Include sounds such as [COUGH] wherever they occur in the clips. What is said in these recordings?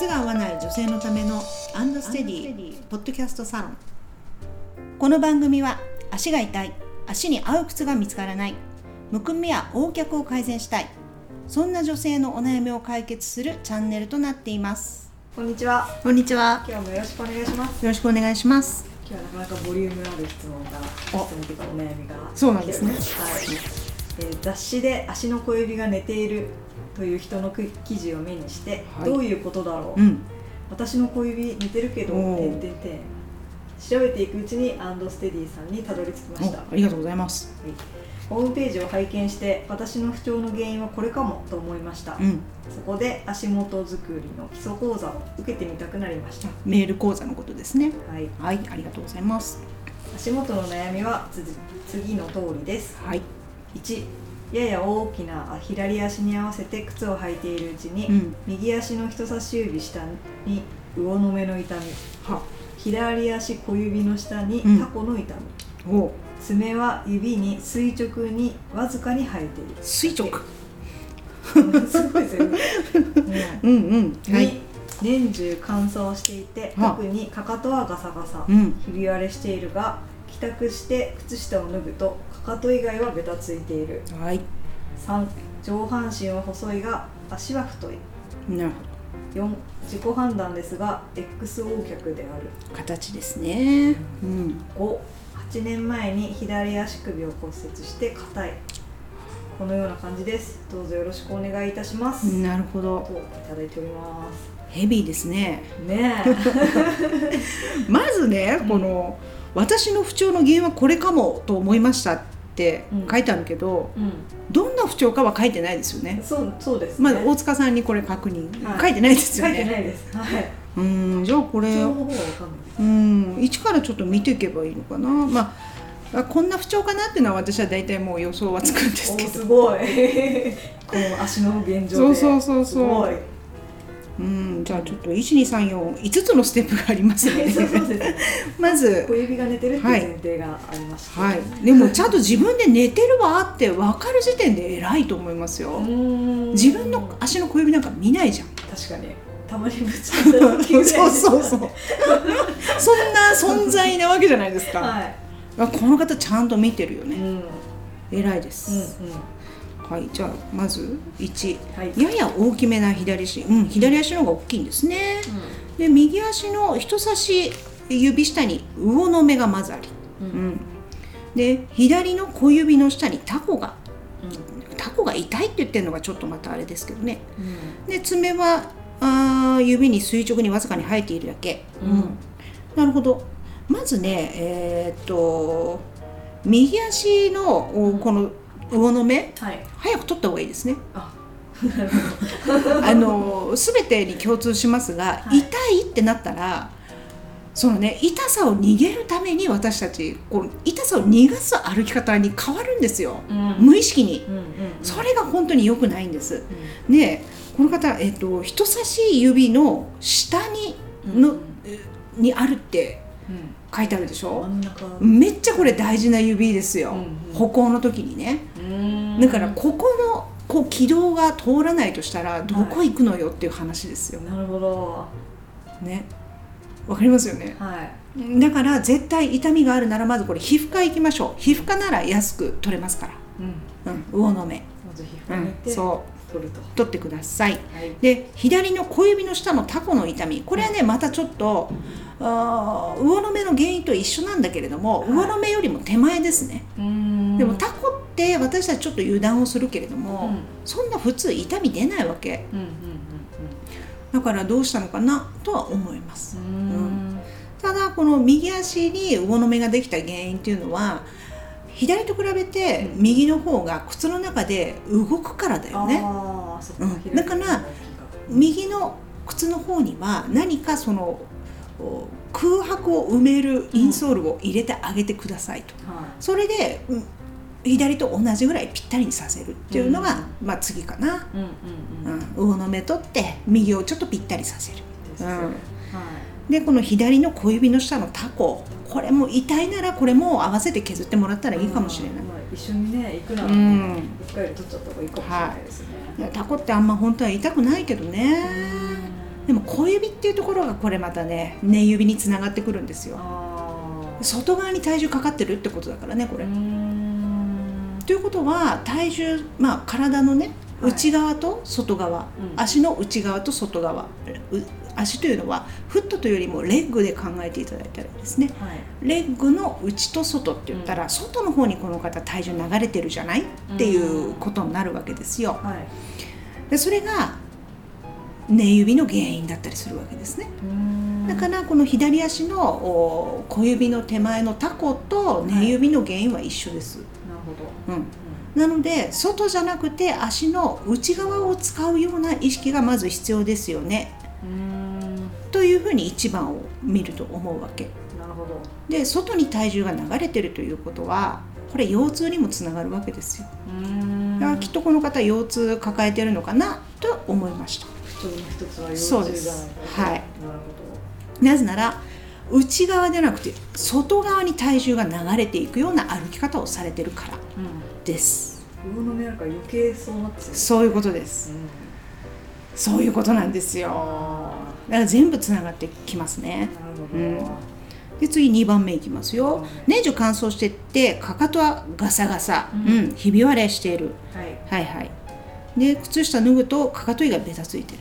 靴が合わない女性のためのアンドステディポッドキャストサロン。この番組は足が痛い足に合う靴が見つからないむくみや横脚を改善したいそんな女性のお悩みを解決するチャンネルとなっています。こんにちは。こんにちは。今日もよろしくお願いします。よろしくお願いします。今日はなかなかボリュームある質問が、お。質問というかお悩みがそうなんですね。はい。えー雑誌で足の小指が寝ているという人の記事を目にして、はい。どういうことだろう。うん。私の小指寝てるけど、点々点。調べていくうちにアンドステディさんにたどり着きました。おありがとうございます。はい。ホームページを拝見して私の不調の原因はこれかもと思いました、うん。そこで足元作りの基礎講座を受けてみたくなりました、メール講座のことですね。はい、はいありがとうございます。足元の悩みはつ次の通りです。はい。1やや大きな左足に合わせて靴を履いているうちに、うん。右足の人差し指下に魚の目の痛み。は。左足小指の下にうん。タコの痛み、お。爪は指に垂直にわずかに生えている。垂直？[LAUGHS] すごいですよね、[LAUGHS] うんうん。はい。2年中乾燥していては。特にかかとはガサガサ、うん。ひび割れしているが帰宅して靴下を脱ぐとかかと以外はベタついている。はい。3上半身は細いが足は太い。なるほ4自己判断ですが XO 脚である。ど形ですね。うん。58年前に左足首を骨折して硬い。このような感じです。どうぞよろしくお願いいたします、なるほど。といただいております。ヘビーですね。ね [LAUGHS] まずねこの私の不調の原因はこれかもと思えましたって書いてあるけど、え、うんどんな不調かは書いてないですよねそうそうですね。まず大塚さんにこれ確認、はい書いてないですよ書いてねないです。はい。うんじゃあこれ。うん一からちょっと見ていけばいいのかなまああこんな不調かなっていうのは私は大体もう予想はつくんですけどおすごい。[LAUGHS] この足の現状で。そうそうそうそうすごい。うんじゃあちょっと12345つのステップがありますね。[LAUGHS] [LAUGHS] まず小指が寝てるっていう前提がありまして。はい、でもちゃんと自分で寝てるわって分かる時点で偉いと思いますよ。自分の足の小指なんか見ないじゃん確かに。[LAUGHS] たまにぶつかっそうそうそうそんな存在なわけじゃないですか、はい。あこの方ちゃんと見てるよね、うん。うん偉いです、うん。はいじゃあまず1はい。やや大きめな左足。うん左足の方が大きいんですね。で右足の人差し指下に魚の目がまずあり、うん。ううん。ん、で左の小指の下にタコが。タコが痛いって言ってるのがちょっとまたあれですけどね。で爪はあー指に垂直にわずかに生えているだけ、うん。なるほど。まずねえーっと右足のおこの魚の目？はい。早く取った方がいいですねあ。[LAUGHS] あの全てに共通しますが、はい痛いってなったらそのね痛さを逃げるために私たちこう痛さを逃がす歩き方に変わるんですよ、うん。無意識にうんうん。それが本当に良くないんですうん。でこの方、えっと人差し指の下にの、にあるってうん。書いてあるでし真ょん中。めっちゃこれ大事な指ですよ、うんうん。歩行の時にね。うん。だからここのこう軌道が通らないとしたらどこ行くのよっていう話ですよ、なるほど。ね。わかりますよね？はい。だから絶対痛みがあるならまずこれ皮膚科行きましょう。皮膚科なら安く取れますから、うん。うん、魚の目、まず皮膚うん科に行って、そう。取ると。取ってください。はい。で左の小指の下のタコの痛み。これはねまたちょっとあー魚の目の原因と一緒なんだけれども、はい。魚の目よりも手前ですね、うん。でもタコって私たちちょっと油断をするけれども、うん。そんな普通痛み出ないわけ。うんうんだからどうしたのかなとは思います。うん。うん。ただこの右足に魚の目ができた原因っていうのは左と比べてうん。右の方が靴の中で動くからだよね。うん。左だから右の靴の方には何かそのお空白を埋めるインソールを入れてあげてくださいと、はそれで、うん左と同じぐらいぴったりにさせるっていうのが、まあ次かな、い。うんうんううん。ん、魚の目取って右をちょっとぴったりさせるでこの左の小指の下のタコこれも痛いならこれも合わせて削ってもらったらいいかもしれない、まあ一緒にね、行くならうん。ね、一回で取っちゃった方がいいかもしれないですね。い。やタコってあんま本当は痛くないけどね、でも小指っていうところがこれまたね根指につながってくるんですよ。外側に体重かかってるってことだからねこれ、ということは体重まあ体のねはい。内側と外側、うん。足の内側と外側う足というのはフットというよりもレッグで考えていただいたらいいですね。はい。レッグの内と外って言ったら、うん。外の方にこの方体重流れてるじゃない？っていうことになるわけですよ。はい。でそれが根指の原因だったりするわけですね。だからこの左足のお小指の手前のタコと根指の原因は一緒です、なるほど。うん、なので外じゃなくて足の内側を使うような意識がまず必要ですよね。というふうに一番を見ると思うわけ。なるほど。で外に体重が流れてるということはこれ腰痛にもつながるわけですよ。だからきっとこの方腰痛抱えてるのかなと思いましたそうです。はい。なぜなら内側でなくて外側に体重が流れていくような歩き方をされてるからです。うん。魚の目あるから余計そうなってるそういうことです。うんそういうことなんですよ。あだから全部つながってきますーね。なるほど。で次2番目いきますよ。はい年中乾燥してってかかとはガサガサ、ううんん。ひび割れしている。はい。はいはいで靴下脱ぐとかかと以外ベタついてる、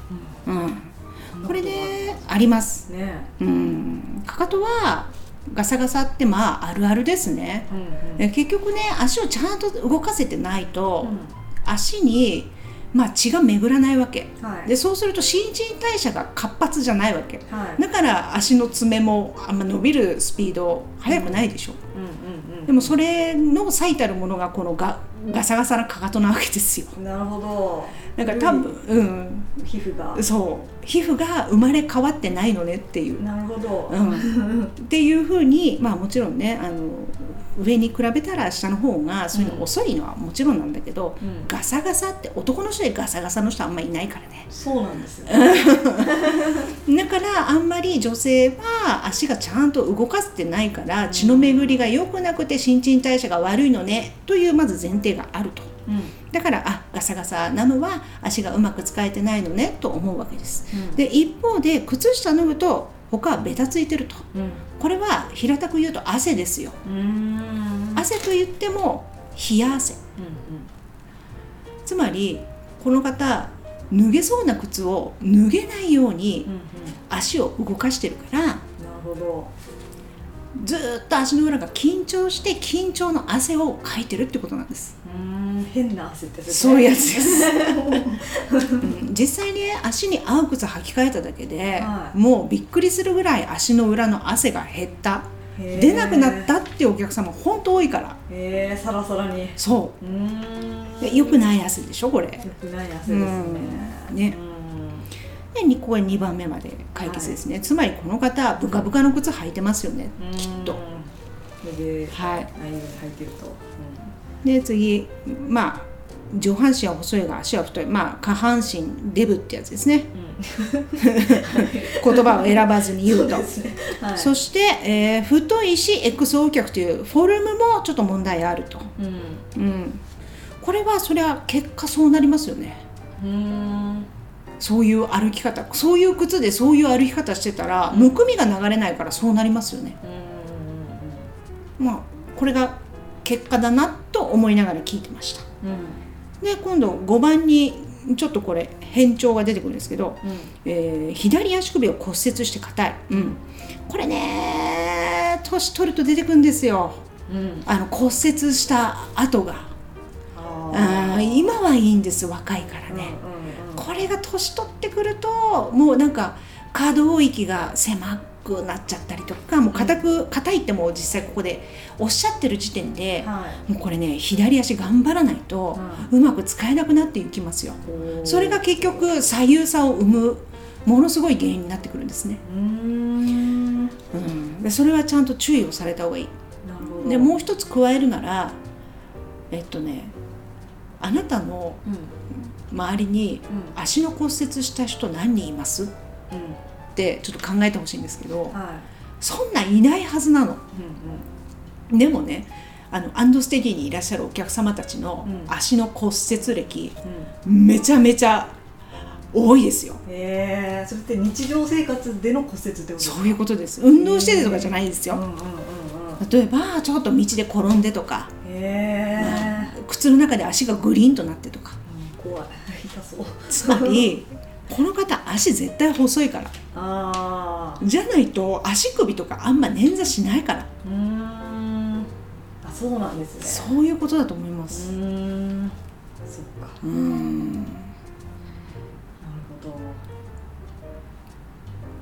うん、うん。これねあります。ね。うん。かかとはガサガサってまああるあるですね。うんうん。で結局ね足をちゃんと動かせてないと、う足に、まあ、血が巡らないわけ。んはい。でそうすると新陳代謝が活発じゃないわけ。はい。だから足の爪もあんま伸びるスピード速くないでしょ、うんうんうんでもそれの最たるものがこのガガサガサなかかとなわけですよ。なるほど。だから多分うん皮膚が。そう。皮膚が生まれ変わってないのねっていう、なるほど。うん、っていうふうにまあもちろんねあの上に比べたら下の方がそういうの遅いのはもちろんなんだけど、うん。ガサガサって男の人でガサガサの人あんまりいないからね。そうなんですよ。だからあんまり女性は足がちゃんと動かせてないから血の巡りが良くなくて新陳代謝が悪いのねというまず前提があると。うん。だからあガサガサなのは足がうまく使えてないのねと思うわけです。うん。で一方で靴下脱ぐと他はベタついてると。うん。これは平たく言うと汗ですよ。汗と言っても冷や汗。うん。つまりこの方脱げそうな靴を脱げないようにうんうん。足を動かしてるからなるほどずーっと足の裏が緊張して緊張の汗をかいてるってことなんです。うーん変な汗ってそういうやねつです、うん。実際ね足に合う靴履き替えただけで、はい。もうびっくりするぐらい足の裏の汗が減った。出なくなったっていうお客様本当多いから。へえサラサラに。そう。うでよくない汗でしょこれ。よくない汗ですね。うん。ねでにこれ2番目まで解決ですね、つまりこの方ブカブカの靴履いてますよね、うん。きっと。はい。履いてると。で次まあ上半身は細いが足は太い。まあ下半身デブってやつですね。[LAUGHS] [LAUGHS] 言葉を選ばずに言うと。そね。はい。そして、えー太いし XO 脚というフォルムもちょっと問題あると、うん。うん、これはそれは結果そうなりますよね。うーんそういう歩き方そういう靴でそういう歩き方してたら、むくみが流れないからそうなりますよね。うんまあこれが結果だなと思いながら聞いてました。うん。うんで今度5番にちょっとこれ変調が出てくるんですけど、えー左足首を骨折して硬い、うん、これね年取ると出てくるんですよ。うん。うんあの骨折した跡が。あ今はいいんです若いからね、うんうんうんこれが年取ってくるともうなんか可動域が狭くなっちゃったりとかもう硬く硬いってもう実際ここでおっしゃってる時点ではい。もうこれね左足頑張らないとうまく使えなくなっていきますよ。それが結局左右差を生むものすごい原因になってくるんですね、うーん。でそれはちゃんと注意をされた方がいい。るほど。でもう一つ加えるならえっとねあなたのうん周りにうん。足の骨折した人何人います？っうん。てちょっと考えてほしいんですけどはい。そんないないはずなの。うんでもねあのアンドステディにいらっしゃるお客様たちのうん。足の骨折歴うん。うんめちゃめちゃ多いですよ。へえ。それって日常生活での骨折ってことですか？そういうことです。運動しててとかじゃないんですよ、うんうんうんうん例えばちょっと道で転んでとか。へえ、靴の中で足がグリーンとなってとかつまりこの方足絶対細いから。ああじゃないと足首とかあんま捻挫しないから。うーん。あそうなんですね。そういうことだと思いまうすーん。そっか。うん。なるほど。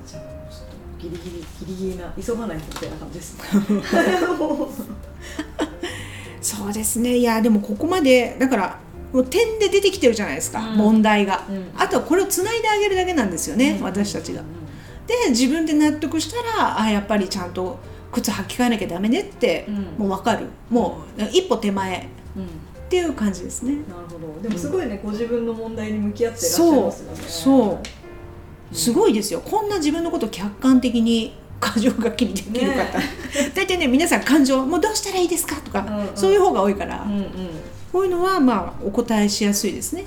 じゃあちょっとギリギリギリギリな急がないとみたいな感じですね。[LAUGHS] そうですね。いやでもここまでだからもう点で出てきてるじゃないですか、うん。問題が、うん。あとはこれをつないであげるだけなんですよね、私たちが。で自分で納得したらあやっぱりちゃんと靴履き替えなきゃダメねって、うん。もう分かる。もう一歩手前っうん、うんていう感じですね。なるほど。でもすごいね、ご自分の問題に向き合ってらっしゃいますよね。そう。すごいですよ。こんな自分のことを客観的に過剰書きにできる方、大体ね皆さん感情もうどうしたらいいですかとか、うんうん。そういう方が多いから、うんうんこういうのはまあお答えしやすいですね、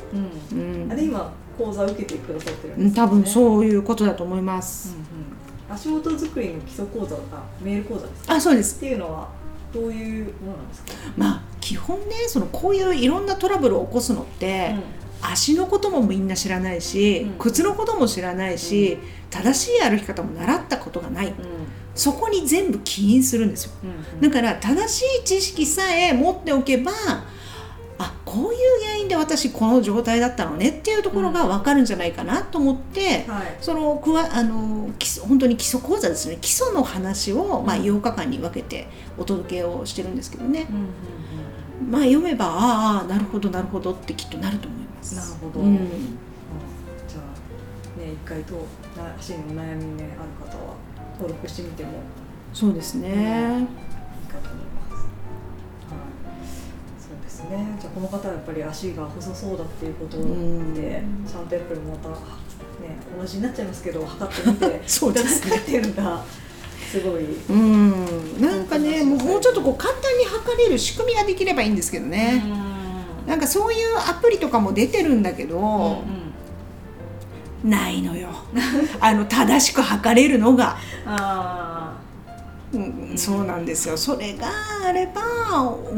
うん。うん。あれ今講座受けてくださってるんですよね。うん多分そういうことだと思います、うんうん、足元作りの基礎講座がメール講座ですか？あそうです。っていうのはどういうものなんですか、まあ基本ねそのこういういろんなトラブルを起こすのって、足のこともみんな知らないし、うん。靴のことも知らないし、正しい歩き方も習ったことがない。うん。そこに全部起因するんですよ。うんだから正しい知識さえ持っておけばあこういう原因で私この状態だったのねっていうところが分かるんじゃないかなと思って、はい。そのくわあの基礎本当に基礎講座ですね基礎の話を、まあ、うん8日間に分けてお届けをしてるんですけどね。う、んうんまあ読めばああなるほどなるほどってきっとなると思います。なるほど。うん。うん。じゃあね一回とな足にお悩みねある方は登録してみても。そうですね、いいかと思います。ですね。じゃあこの方はやっぱり足が細そうだっていうことで、うん。ちゃんとやっぱりまたね同じになっちゃいますけど測ってみて [LAUGHS] そうですね。っていうのがすごい。うん、なんかねもうもうちょっとこう簡単に測れる仕組みができればいいんですけどね、うん。なんかそういうアプリとかも出てるんだけど、うんないのよ。あの正しく測れるのが、あうん、そうなんですよ。それがあれば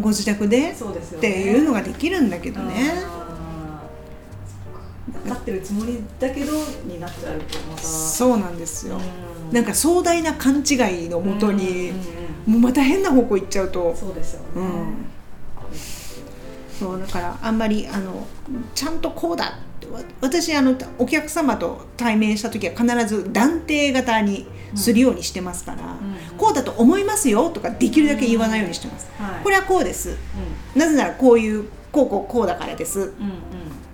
ご自宅でっね。ていうのができるんだけどね。あーそっか。測ってるつもりだけどになっちゃうとまた。そうなんですよ、うん。なんか壮大な勘違いのもとに、もうまた変な方向行っちゃうと。そうですよね。うん。そうだからあんまりあのちゃんとこうだ私あのお客様と対面した時は必ず断定型にするようにしてますから、うんこうだと思いますよとかできるだけ言わないようにしてます、はい。これはこうです。うなぜならこういうこうこうこうだからです。んうん。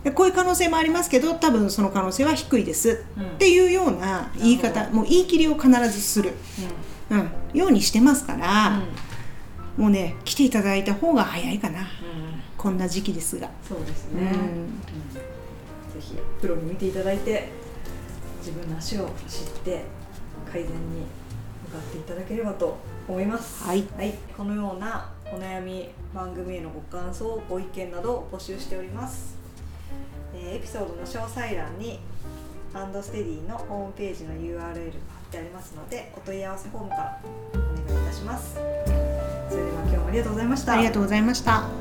でこういう可能性もありますけど多分その可能性は低いです。うん。っていうような言い方もう言い切りを必ずする、うん、ようにしてますから、もうね来ていただいた方が早いかな。うんうん。こんな時期ですが、そうですね。うん。うん。ぜひプロに見ていただいて自分の足を知って改善に向かっていただければと思います。はいこのようなお悩み番組へのご感想ご意見などを募集しております。えーエピソードの詳細欄にアンドステディのホームページの URL が貼ってありますのでお問い合わせフォームからお願いいたします。それでは今日もありがとうございました。ありがとうございました。